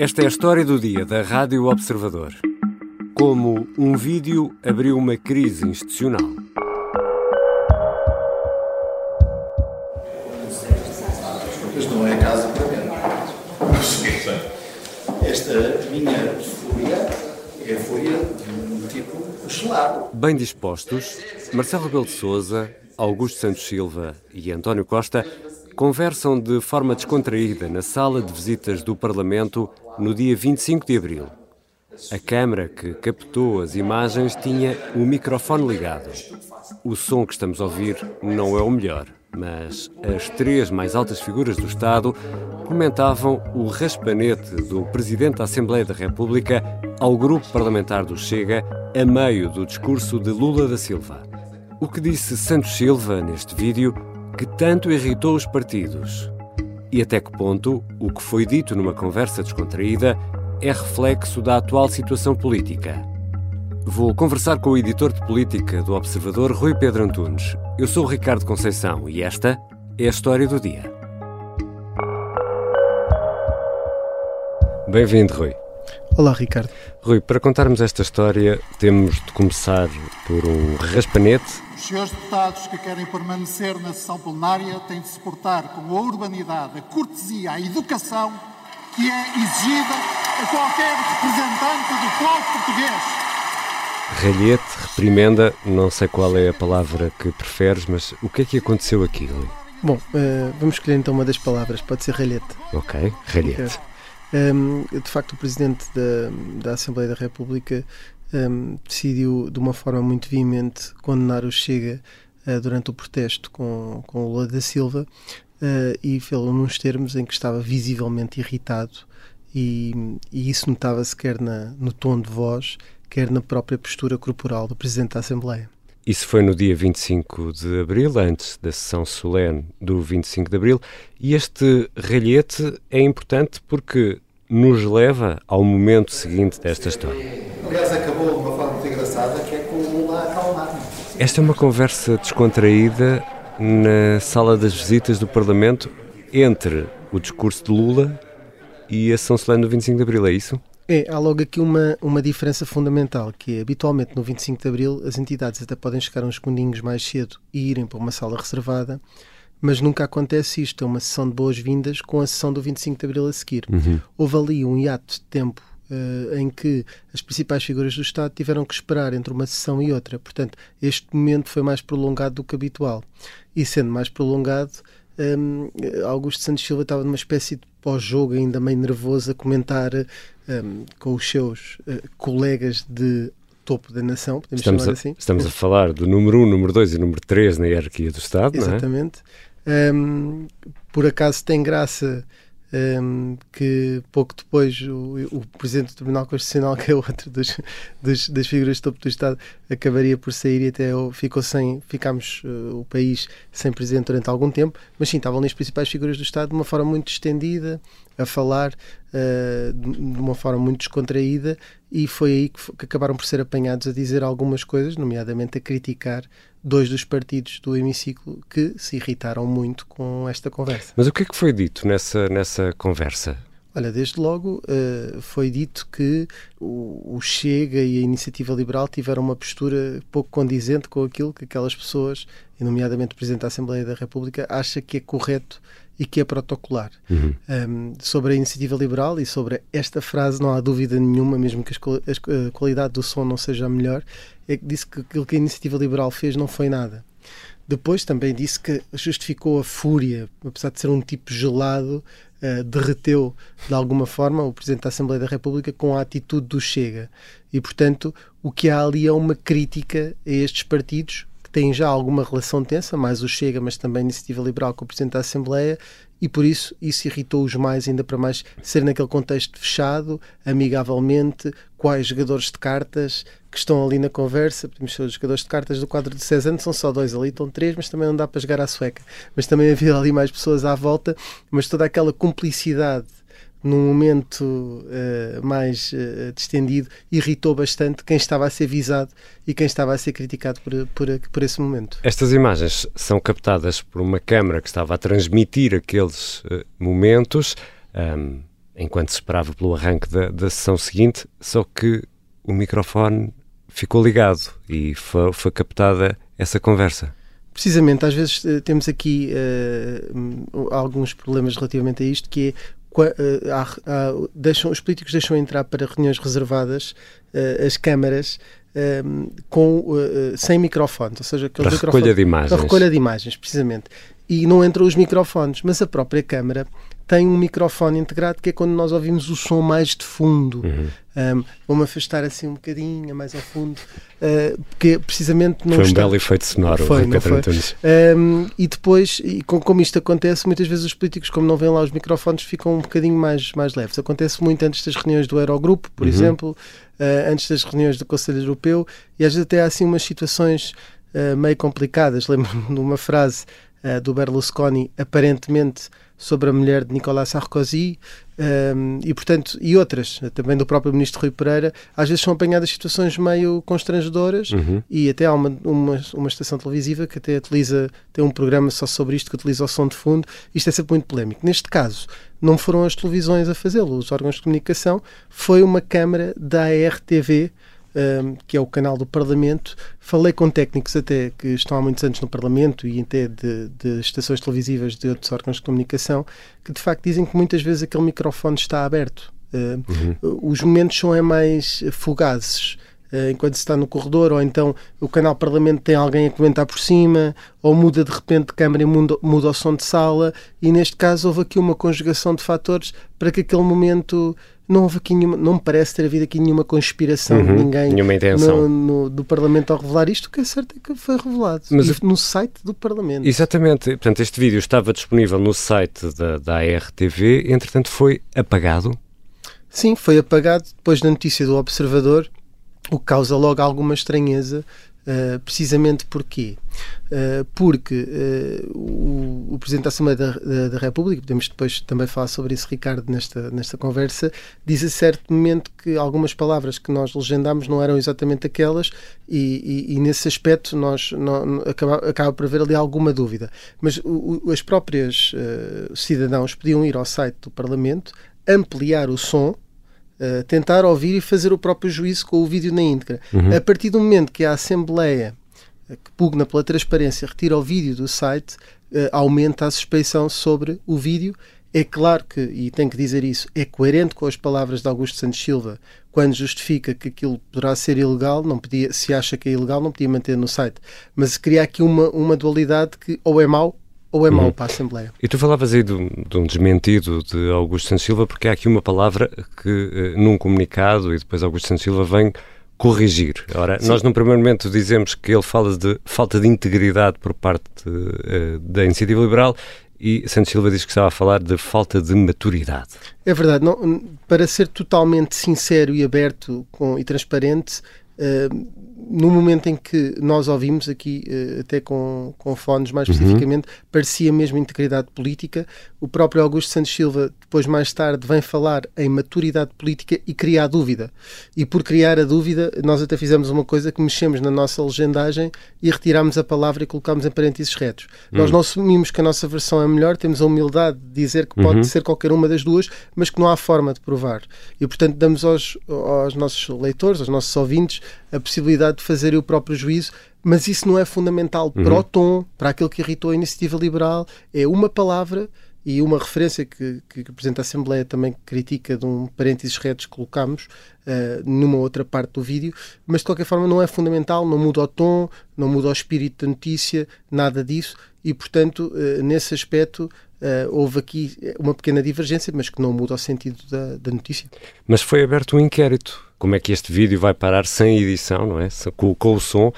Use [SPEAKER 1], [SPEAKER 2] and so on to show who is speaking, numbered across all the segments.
[SPEAKER 1] Esta é a história do dia da Rádio Observador. Como um vídeo abriu uma crise institucional.
[SPEAKER 2] Mas não é caso para mim. Esta minha fúria é a fúria de um tipo gelado.
[SPEAKER 1] Bem dispostos, Marcelo Rebelo de Souza, Augusto Santos Silva e António Costa conversam de forma descontraída na sala de visitas do Parlamento no dia 25 de abril. A câmara que captou as imagens tinha o microfone ligado. O som que estamos a ouvir não é o melhor, mas as três mais altas figuras do Estado comentavam o raspanete do Presidente da Assembleia da República ao grupo parlamentar do Chega a meio do discurso de Lula da Silva. O que disse Santos Silva neste vídeo que tanto irritou os partidos? E até que ponto o que foi dito numa conversa descontraída é reflexo da atual situação política? Vou conversar com o editor de política do Observador, Rui Pedro Antunes. Eu sou o Ricardo Conceição e esta é a história do dia. Bem-vindo, Rui.
[SPEAKER 3] Olá, Ricardo.
[SPEAKER 1] Rui, para contarmos esta história, temos de começar por um raspanete.
[SPEAKER 4] Os senhores deputados que querem permanecer na sessão plenária têm de se portar com a urbanidade, a cortesia, a educação que é exigida a qualquer representante do povo português.
[SPEAKER 1] Ralhete, reprimenda, não sei qual é a palavra que preferes, mas o que é que aconteceu aqui, Rui?
[SPEAKER 3] Bom, uh, vamos escolher então uma das palavras, pode ser ralhete.
[SPEAKER 1] Ok, ralhete.
[SPEAKER 3] Um, de facto, o Presidente da, da Assembleia da República um, decidiu de uma forma muito veemente condenar o Chega uh, durante o protesto com, com Lula da Silva uh, e fê-lo nos termos em que estava visivelmente irritado e, e isso notava-se quer na, no tom de voz, quer na própria postura corporal do Presidente da Assembleia.
[SPEAKER 1] Isso foi no dia 25 de abril, antes da sessão solene do 25 de abril, e este ralhete é importante porque nos leva ao momento seguinte desta história.
[SPEAKER 2] Aliás, acabou de uma forma muito engraçada, que é com o Lula a acalmar.
[SPEAKER 1] Esta é uma conversa descontraída na sala das visitas do Parlamento entre o discurso de Lula e a sessão solene do 25 de abril, é isso?
[SPEAKER 3] É, há logo aqui uma, uma diferença fundamental, que é, habitualmente no 25 de Abril as entidades até podem chegar uns segundinhos mais cedo e irem para uma sala reservada, mas nunca acontece isto, é uma sessão de boas-vindas com a sessão do 25 de Abril a seguir.
[SPEAKER 1] Uhum.
[SPEAKER 3] Houve ali um hiato de tempo uh, em que as principais figuras do Estado tiveram que esperar entre uma sessão e outra, portanto este momento foi mais prolongado do que habitual. E sendo mais prolongado, um, Augusto Santos Silva estava numa espécie de pós-jogo ainda meio nervoso a comentar um, com os seus uh, colegas de topo da nação, podemos
[SPEAKER 1] estamos
[SPEAKER 3] chamar
[SPEAKER 1] a,
[SPEAKER 3] assim.
[SPEAKER 1] Estamos a falar do número 1, um, número 2 e número 3 na hierarquia do Estado,
[SPEAKER 3] Exatamente.
[SPEAKER 1] não é?
[SPEAKER 3] Um, por acaso tem graça um, que pouco depois o, o, Presidente do Tribunal Constitucional, que é outro dos, dos, das figuras de topo do Estado, acabaria por sair e até ficou sem, ficámos uh, o país sem Presidente durante algum tempo, mas sim, estavam ali as principais figuras do Estado de uma forma muito estendida, a falar uh, de, de uma forma muito descontraída e foi aí que, que acabaram por ser apanhados a dizer algumas coisas, nomeadamente a criticar dois dos partidos do hemiciclo que se irritaram muito com esta conversa.
[SPEAKER 1] Mas o que é que foi dito nessa, nessa conversa?
[SPEAKER 3] Olha, desde logo uh, foi dito que o, o, Chega e a Iniciativa Liberal tiveram uma postura pouco condizente com aquilo que aquelas pessoas, nomeadamente o Presidente da Assembleia da República, acha que é correto e que é protocolar.
[SPEAKER 1] Uhum.
[SPEAKER 3] Um, sobre a Iniciativa Liberal e sobre esta frase não há dúvida nenhuma, mesmo que a qualidade do som não seja a melhor, é que disse que aquilo que a Iniciativa Liberal fez não foi nada. Depois também disse que justificou a fúria, apesar de ser um tipo gelado, uh, derreteu de alguma forma o Presidente da Assembleia da República com a atitude do Chega. E, portanto, o que há ali é uma crítica a estes partidos que têm já alguma relação tensa, mais o Chega, mas também a Iniciativa Liberal com o Presidente da Assembleia, e por isso isso irritou-os mais, ainda para mais ser naquele contexto fechado, amigavelmente, quais jogadores de cartas que estão ali na conversa, podemos ser os jogadores de cartas do quadro de Cezanne, são só dois ali, estão três, mas também não dá para jogar à sueca. Mas também havia ali mais pessoas à volta, mas toda aquela cumplicidade num momento uh, mais uh, distendido, irritou bastante quem estava a ser visado e quem estava a ser criticado por, por, por esse momento.
[SPEAKER 1] Estas imagens são captadas por uma câmara que estava a transmitir aqueles uh, momentos. Um, enquanto se esperava pelo arranque da, da sessão seguinte, só que o microfone ficou ligado e foi, foi captada essa conversa.
[SPEAKER 3] Precisamente, às vezes temos aqui uh, alguns problemas relativamente a isto, que é deixam, os políticos deixam entrar para reuniões reservadas as câmaras com, sem microfones, ou seja,
[SPEAKER 1] para recolha de imagens.
[SPEAKER 3] Para recolha de imagens, precisamente. E não entram os microfones, mas a própria câmara tem um microfone integrado que é quando nós ouvimos o som mais de fundo. Uhum. Um, Vou-me afastar assim um bocadinho, mais ao fundo, uh, porque precisamente não
[SPEAKER 1] Foi um
[SPEAKER 3] está...
[SPEAKER 1] belo efeito sonoro.
[SPEAKER 3] Foi, não foi? Um, e depois, e com, como isto acontece, muitas vezes os políticos, como não vêem lá os microfones, ficam um bocadinho mais, mais leves. Acontece muito antes das reuniões do Eurogrupo, por uhum. exemplo, uh, antes das reuniões do Conselho Europeu, e às vezes até há assim umas situações uh, meio complicadas. Lembro-me de uma frase do Berlusconi, aparentemente sobre a mulher de Nicolas Sarkozy um, e, portanto, e outras, também do próprio ministro Rui Pereira, às vezes são apanhadas situações meio constrangedoras
[SPEAKER 1] uhum.
[SPEAKER 3] e até há uma, uma, uma, estação televisiva que até utiliza, tem um programa só sobre isto, que utiliza o som de fundo. Isto é sempre muito polémico. Neste caso, não foram as televisões a fazê-lo, os órgãos de comunicação, foi uma câmara da ARTV um, que é o canal do Parlamento. Falei com técnicos até que estão há muitos anos no Parlamento e até de, de, estações televisivas de outros órgãos de comunicação que de facto dizem que muitas vezes aquele microfone está aberto. Uh, uhum. Os momentos são é mais fugazes. Uh, enquanto se está no corredor, ou então o canal Parlamento tem alguém a comentar por cima, ou muda de repente de câmara e muda, muda o som de sala, e neste caso houve aqui uma conjugação de fatores para que aquele momento não houve aqui nenhuma, não me parece ter havido aqui nenhuma conspiração
[SPEAKER 1] uhum,
[SPEAKER 3] de ninguém
[SPEAKER 1] nenhuma intenção.
[SPEAKER 3] No, no, do Parlamento ao revelar isto, o que é certo é que foi revelado Mas, no site do Parlamento.
[SPEAKER 1] Exatamente, portanto este vídeo estava disponível no site da, da ARTV, entretanto foi apagado?
[SPEAKER 3] Sim, foi apagado depois da notícia do Observador, o que causa logo alguma estranheza Uh, precisamente porquê? Uh, porque uh, o, o, Presidente da Assembleia da, da, da, República, podemos depois também falar sobre isso, Ricardo, nesta, nesta conversa, diz a certo momento que algumas palavras que nós legendámos não eram exatamente aquelas e, e, e nesse aspecto nós acaba, acaba por haver ali alguma dúvida. Mas o, o, as próprias cidadãos podiam ir ao site do Parlamento, ampliar o som eh, tentar ouvir e fazer o próprio juízo com o vídeo na íntegra. Uhum. A partir do momento que a Assembleia, eh, que pugna pela transparência, retira o vídeo do site, uh, aumenta a suspeição sobre o vídeo. É claro que, e tenho que dizer isso, é coerente com as palavras de Augusto Santos Silva quando justifica que aquilo poderá ser ilegal, não podia, se acha que é ilegal, não podia manter no site. Mas cria aqui uma, uma dualidade que ou é mau ou é mau uhum. para a Assembleia?
[SPEAKER 1] E tu falavas aí de, de, um desmentido de Augusto Santos Silva, porque há aqui uma palavra que, eh, num comunicado, e depois Augusto Santos Silva vem corrigir. Ora, Sim. nós, num primeiro momento, dizemos que ele fala de falta de integridade por parte uh, da iniciativa liberal e Santos Silva diz que estava a falar de falta de maturidade.
[SPEAKER 3] É verdade. Não, para ser totalmente sincero e aberto com, e transparente, no momento em que nós ouvimos aqui, uh, até com, com fones mais uhum. especificamente, uhum. parecia mesmo integridade política. O próprio Augusto Santos Silva, depois mais tarde, vem falar em maturidade política e criar dúvida. E por criar a dúvida, nós até fizemos uma coisa que mexemos na nossa legendagem e retirámos a palavra e colocámos em parênteses retos. Uhum. Nós não assumimos que a nossa versão é melhor, temos a humildade de dizer que pode uhum. ser qualquer uma das duas, mas que não há forma de provar. E, portanto, damos aos, aos nossos leitores, aos nossos ouvintes, a possibilidade de fazer o próprio juízo, mas isso não é fundamental uhum. para o tom, para aquilo que irritou a iniciativa liberal. É uma palavra e uma referência que, que, o Presidente da Assembleia também critica de um parênteses retos que colocamos uh, numa outra parte do vídeo, mas de qualquer forma não é fundamental, não muda o tom, não muda o espírito da notícia, nada disso, e portanto, uh, nesse aspecto, Uh, houve aqui uma pequena divergência, mas que não muda o sentido da, da, notícia.
[SPEAKER 1] Mas foi aberto um inquérito. Como é que este vídeo vai parar sem edição, não é? Com, com o som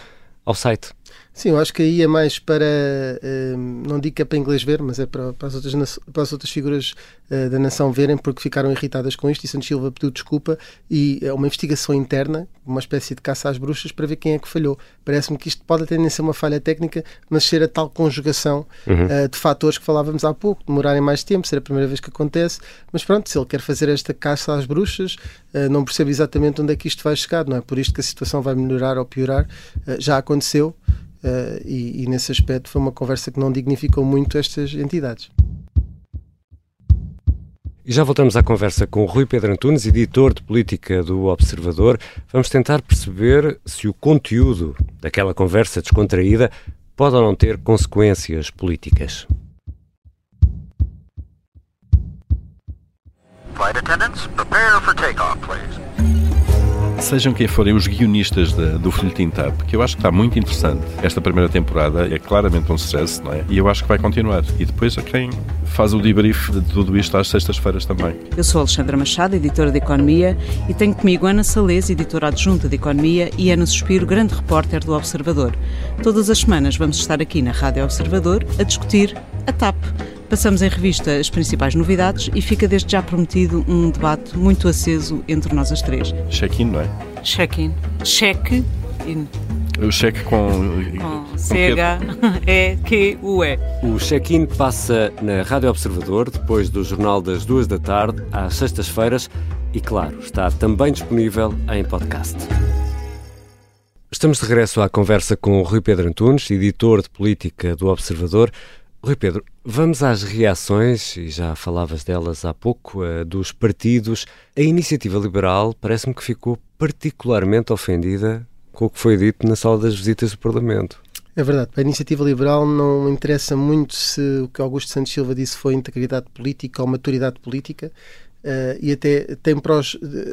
[SPEAKER 1] ao site?
[SPEAKER 3] Sim, eu acho que aí é mais para, uh, não digo que é para inglês ver, mas é para, para, as, outras, para as outras figuras uh, da nação verem porque ficaram irritadas com isto e Santos Silva pediu desculpa e é uma investigação interna, uma espécie de caça às bruxas para ver quem é que falhou. Parece-me que isto pode até nem ser uma falha técnica, mas ser a tal conjugação uhum. uh, de fatores que falávamos há pouco, demorarem mais tempo, ser a primeira vez que acontece, mas pronto, se ele quer fazer esta caça às bruxas, não percebo exatamente onde é que isto vai chegar, não é por isto que a situação vai melhorar ou piorar, já aconteceu. Uh, e, e, nesse aspecto foi uma conversa que não dignificou muito estas entidades.
[SPEAKER 1] E já voltamos à conversa com Rui Pedro Antunes, editor de política do Observador. Vamos tentar perceber se o conteúdo daquela conversa descontraída pode ou não ter consequências políticas. Flight attendants,
[SPEAKER 5] prepare for takeoff, please sejam quem forem os guionistas do Folhetim TAP, que eu acho que está muito interessante. Esta primeira temporada é claramente um sucesso, não é? E eu acho que vai continuar. E depois a quem faz o debrief de tudo isto às sextas-feiras também.
[SPEAKER 6] Eu sou Alexandra Machado, editora de Economia, e tenho comigo Ana Salês, editora adjunta de Economia, e Ana Suspiro, grande repórter do Observador. Todas as semanas vamos estar aqui na Rádio Observador a discutir. Passamos em revista as principais novidades e fica desde já prometido um debate muito aceso entre nós as três.
[SPEAKER 5] Check-in, não é?
[SPEAKER 6] Check-in. Check-in.
[SPEAKER 5] O cheque com.
[SPEAKER 6] com C-H-E-Q-U-E.
[SPEAKER 1] O check-in passa na Rádio Observador, depois do Jornal das Duas da Tarde, às sextas-feiras, e claro, está também disponível em podcast. Estamos de regresso à conversa com o Rui Pedro Antunes, editor de política do Observador. Rui Pedro, vamos às reações, e já falavas delas há pouco, uh, dos partidos. A iniciativa liberal parece-me que ficou particularmente ofendida com o que foi dito na sala das visitas do Parlamento.
[SPEAKER 3] É verdade, para a iniciativa liberal não interessa muito se o que Augusto Santos Silva disse foi integridade política ou maturidade política. Uh, e até tem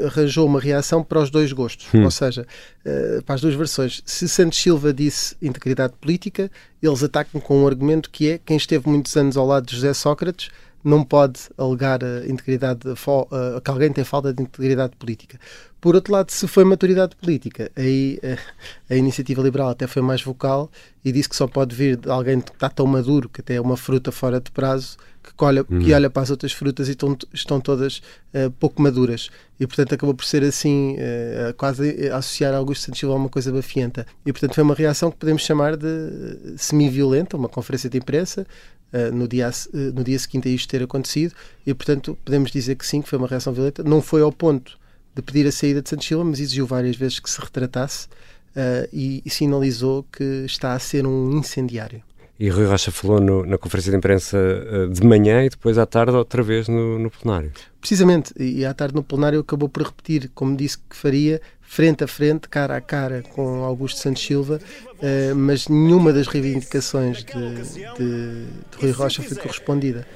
[SPEAKER 3] arranjou uma reação para os dois gostos, hum. ou seja, uh, para as duas versões. Se Santos Silva disse integridade política, eles atacam com um argumento que é quem esteve muitos anos ao lado de José Sócrates não pode alegar a integridade, uh, que alguém tem falta de integridade política. Por outro lado, se foi maturidade política, aí a, a iniciativa liberal até foi mais vocal e disse que só pode vir de alguém que está tão maduro, que até é uma fruta fora de prazo, que olha, uhum. que olha para as outras frutas e estão, estão todas uh, pouco maduras. E, portanto, acabou por ser assim, uh, quase associar Augusto Santos Silva a uma coisa bafienta. E, portanto, foi uma reação que podemos chamar de semi-violenta, uma conferência de imprensa, uh, no, dia, no dia seguinte a isto ter acontecido. E, portanto, podemos dizer que sim, que foi uma reação violenta. Não foi ao ponto de pedir a saída de Santos Silva, mas exigiu várias vezes que se retratasse e, e sinalizou que está a ser um incendiário.
[SPEAKER 1] E Rui Rocha falou no, na conferência de imprensa eh, de manhã e depois à tarde outra vez no, no, plenário.
[SPEAKER 3] Precisamente, e à tarde no plenário acabou por repetir, como disse que faria, frente a frente, cara a cara com Augusto Santos Silva, uh, mas nenhuma das reivindicações de, de, de Rui Rocha foi correspondida.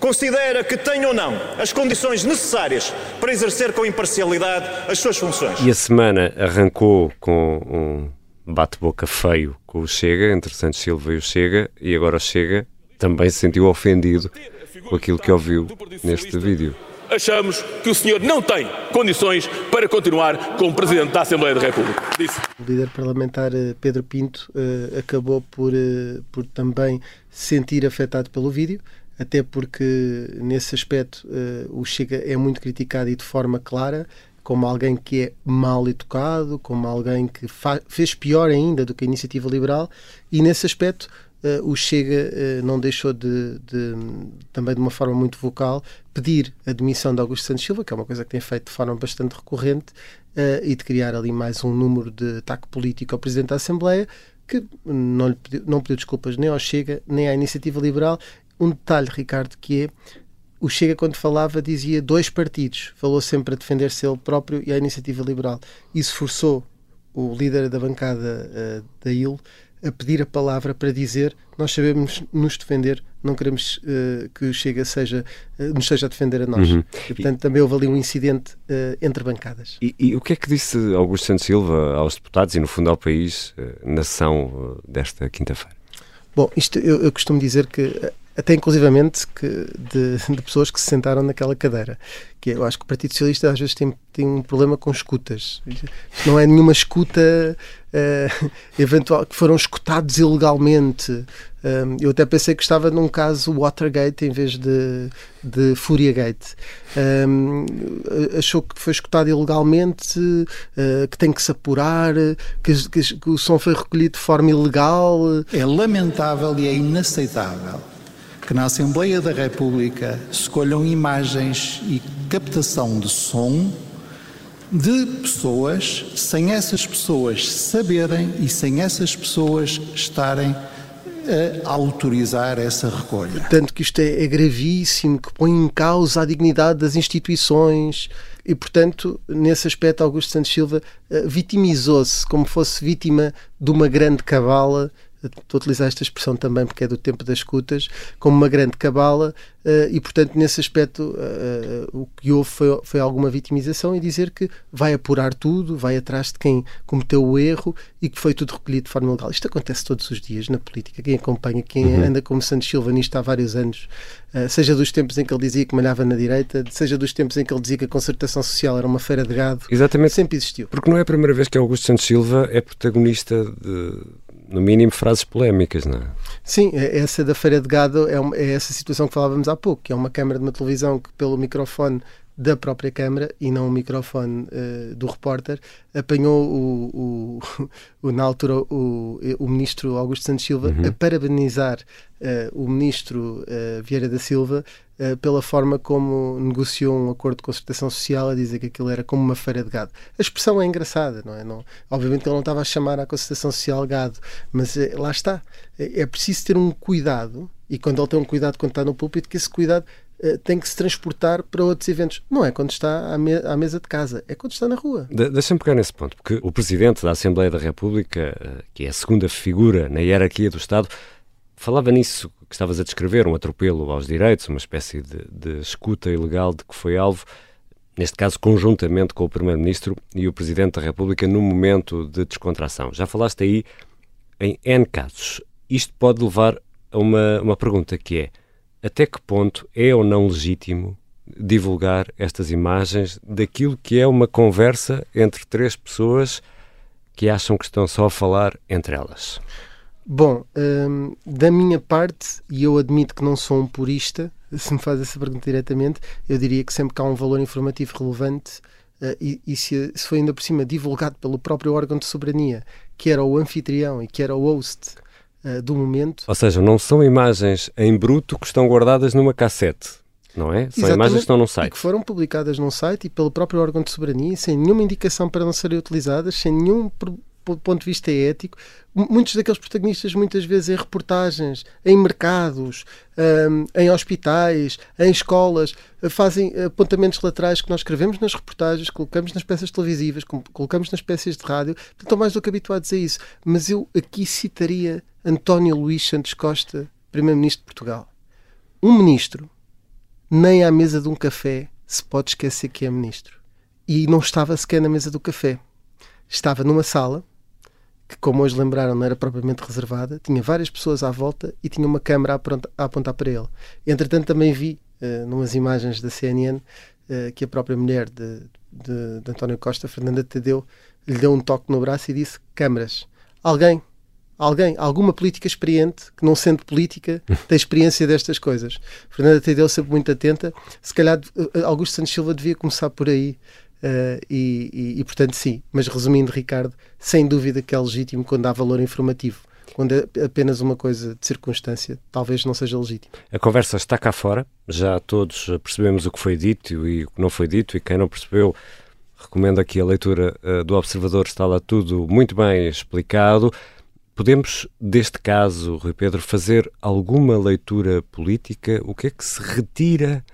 [SPEAKER 7] Considera que tem ou não as condições necessárias para exercer com imparcialidade as suas funções.
[SPEAKER 1] E a semana arrancou com um bate-boca feio com o Chega, entre Santos Silva e o Chega, e agora o Chega também se sentiu ofendido com aquilo que ouviu neste vídeo.
[SPEAKER 8] Achamos que o senhor não tem condições para continuar como Presidente da Assembleia da República. Disse.
[SPEAKER 3] O líder parlamentar eh, Pedro Pinto uh, acabou por, uh, por também se sentir afetado pelo vídeo, até porque nesse aspecto o Chega é muito criticado e de forma clara como alguém que é mal educado, como alguém que fez pior ainda do que a iniciativa liberal, e nesse aspecto uh, o Chega uh, não deixou de, de, também de uma forma muito vocal, pedir a demissão de Augusto Santos Silva, que é uma coisa que tem feito de forma bastante recorrente, uh, e de criar ali mais um número de ataque político ao Presidente da Assembleia, que não, pediu, não pediu desculpas nem ao Chega, nem à iniciativa liberal. Um detalhe, Ricardo, que é o Chega, quando falava, dizia dois partidos. Falou sempre a defender-se ele próprio e a iniciativa liberal. Isso forçou o líder da bancada uh, da IL a pedir a palavra para dizer nós sabemos nos defender, não queremos uh, que o Chega seja, uh, nos esteja a defender a nós. Uhum. E, portanto, também houve ali um incidente uh, entre bancadas.
[SPEAKER 1] E, e, o que é que disse Augusto Santos Silva aos deputados e, no fundo, ao país na sessão desta quinta-feira?
[SPEAKER 3] Bom, isto eu, eu costumo dizer que até inclusivamente que de, de, pessoas que se sentaram naquela cadeira. Que eu acho que o Partido Socialista às vezes tem, tem um problema com escutas. Não é nenhuma escuta uh, eventual, que foram escutados ilegalmente. Um, eu até pensei que estava num caso Watergate em vez de, de Furiagate. Um, achou que foi escutado ilegalmente, uh, que tem que se apurar, que, que, que o som foi recolhido de forma ilegal.
[SPEAKER 2] É lamentável e é inaceitável que na Assembleia da República escolham imagens e captação de som de pessoas sem essas pessoas saberem e sem essas pessoas estarem a autorizar essa recolha.
[SPEAKER 3] Tanto que isto é, é gravíssimo, que põe em causa a dignidade das instituições e, portanto, nesse aspecto, Augusto Santos Silva uh, vitimizou-se como fosse vítima de uma grande cabala estou a utilizar esta expressão também porque é do tempo das escutas, como uma grande cabala uh, e, portanto, nesse aspecto uh, uh, o que houve foi, foi, alguma vitimização e dizer que vai apurar tudo, vai atrás de quem cometeu o erro e que foi tudo recolhido de forma legal. Isto acontece todos os dias na política. Quem acompanha, quem uhum. anda como Santos Silva nisto há vários anos, seja dos tempos em que ele dizia que malhava na direita, seja dos tempos em que ele dizia que a concertação social era uma feira de gado,
[SPEAKER 1] Exatamente.
[SPEAKER 3] sempre existiu.
[SPEAKER 1] Porque não é a primeira vez que Augusto Santos Silva é protagonista de no mínimo, frases polémicas, não é?
[SPEAKER 3] Sim, é, essa da Feira de Gado é, uma, é essa situação que falávamos há pouco, que é uma câmara de uma televisão que, pelo microfone da própria Câmara e não o microfone uh, do repórter, apanhou o, o, o, na altura o, o ministro Augusto Santos Silva uhum. a parabenizar uh, o ministro uh, Vieira da Silva pela forma como negociou um acordo de concertação social, a dizer que aquilo era como uma feira de gado. A expressão é engraçada, não é? Não, obviamente ele não estava a chamar a concertação social gado, mas lá está. É, é preciso ter um cuidado, e quando ele tem um cuidado quando está no púlpito, que esse cuidado eh, tem que se transportar para outros eventos. Não é quando está à, me à mesa de casa, é quando está na rua.
[SPEAKER 1] De Deixa-me pegar nesse ponto, porque o Presidente da Assembleia da República, eh, que é a segunda figura na hierarquia do Estado, falava nisso que estavas a descrever, um atropelo aos direitos, uma espécie de, de escuta ilegal de que foi alvo, neste caso conjuntamente com o Primeiro-Ministro e o Presidente da República, num momento de descontração. Já falaste aí em N casos. Isto pode levar a uma, uma pergunta que é até que ponto é ou não legítimo divulgar estas imagens daquilo que é uma conversa entre três pessoas que acham que estão só a falar entre elas?
[SPEAKER 3] Bom, hum, da minha parte, e eu admito que não sou um purista, se me faz essa pergunta diretamente, eu diria que sempre que há um valor informativo relevante uh, e, e se, se foi ainda por cima divulgado pelo próprio órgão de soberania, que era o anfitrião e que era o host uh, do momento.
[SPEAKER 1] Ou seja, não são imagens em bruto que estão guardadas numa cassete. Não é? São imagens que estão num site. E
[SPEAKER 3] que foram publicadas num site e pelo próprio órgão de soberania, sem nenhuma indicação para não serem utilizadas, sem nenhum ponto de vista ético, muitos daqueles protagonistas, muitas vezes em reportagens, em mercados, um, em hospitais, em escolas, fazem apontamentos laterais que nós escrevemos nas reportagens, colocamos nas peças televisivas, colocamos nas peças de rádio, estão mais do que habituados a isso. Mas eu aqui citaria António Luís Santos Costa, Primeiro-Ministro de Portugal. Um ministro, nem à mesa de um café se pode esquecer que é ministro. E não estava sequer na mesa do café. Estava numa sala, que, como hoje lembraram, não era propriamente reservada, tinha várias pessoas à volta e tinha uma câmara a apontar para ele. Entretanto, também vi, uh, numas imagens da CNN, uh, eh, que a própria mulher de, de, de António Costa, Fernanda Tadeu, lhe deu um toque no braço e disse: Câmaras, alguém alguém, alguma política experiente, que não sendo política, tem experiência destas coisas. Fernanda Tadeu sempre muito atenta. Se calhar eh, Augusto Santos Silva devia começar por aí. Uh, e, e, e, portanto, sim. Mas resumindo, Ricardo, sem dúvida que é legítimo quando há valor informativo. Quando é apenas uma coisa de circunstância, talvez não seja legítimo.
[SPEAKER 1] A conversa está cá fora, já todos percebemos o que foi dito e o que não foi dito, e quem não percebeu, recomendo aqui a leitura uh, do Observador, está lá tudo muito bem explicado. Podemos, deste caso, Rui Pedro, fazer alguma leitura política? O que é que se retira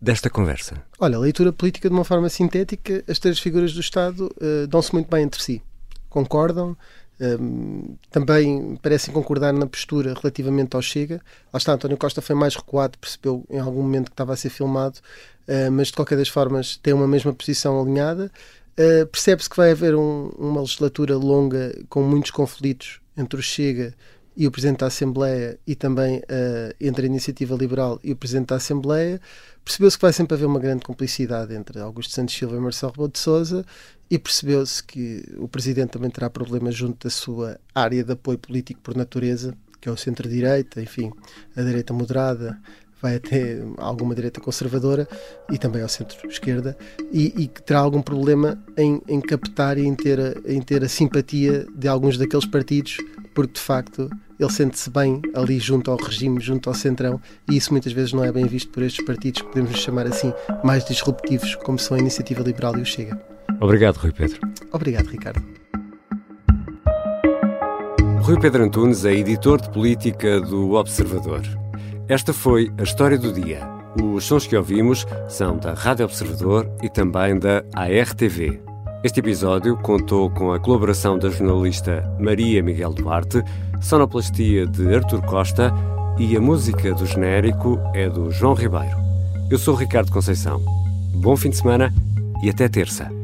[SPEAKER 1] desta conversa?
[SPEAKER 3] Olha, leitura política de uma forma sintética, as três figuras do Estado uh, dão-se muito bem entre si. Concordam, ehm, também parecem concordar na postura relativamente ao Chega. Lá está, António Costa foi mais recuado, percebeu em algum momento que estava a ser filmado, uh, mas de qualquer das formas tem uma mesma posição alinhada. Uh, Percebe-se que vai haver um, uma legislatura longa com muitos conflitos entre o Chega e o Presidente da Assembleia e também uh, entre a Iniciativa Liberal e o Presidente da Assembleia, percebeu-se que vai sempre haver uma grande complicidade entre Augusto Santos Silva e Marcelo Rebelo de Sousa e percebeu-se que o Presidente também terá problemas junto da sua área de apoio político por natureza, que é o centro-direita, enfim, a direita moderada, vai até alguma direita conservadora e também ao centro-esquerda, e, e, que terá algum problema em, em captar e em ter, a, em ter a simpatia de alguns daqueles partidos, porque de facto ele sente-se bem ali junto ao regime, junto ao centrão, e isso muitas vezes não é bem visto por estes partidos que podemos chamar assim mais disruptivos, como são a Iniciativa Liberal e o Chega.
[SPEAKER 1] Obrigado, Rui Pedro.
[SPEAKER 3] Obrigado, Ricardo.
[SPEAKER 1] Rui Pedro Antunes é editor de política do Observador. Esta foi a história do dia. Os sons que ouvimos são da Rádio Observador e também da ARTV. Este episódio contou com a colaboração da jornalista Maria Miguel Duarte, sonoplastia de Artur Costa e a música do genérico é do João Ribeiro. Eu sou Ricardo Conceição. Bom fim de semana e até terça.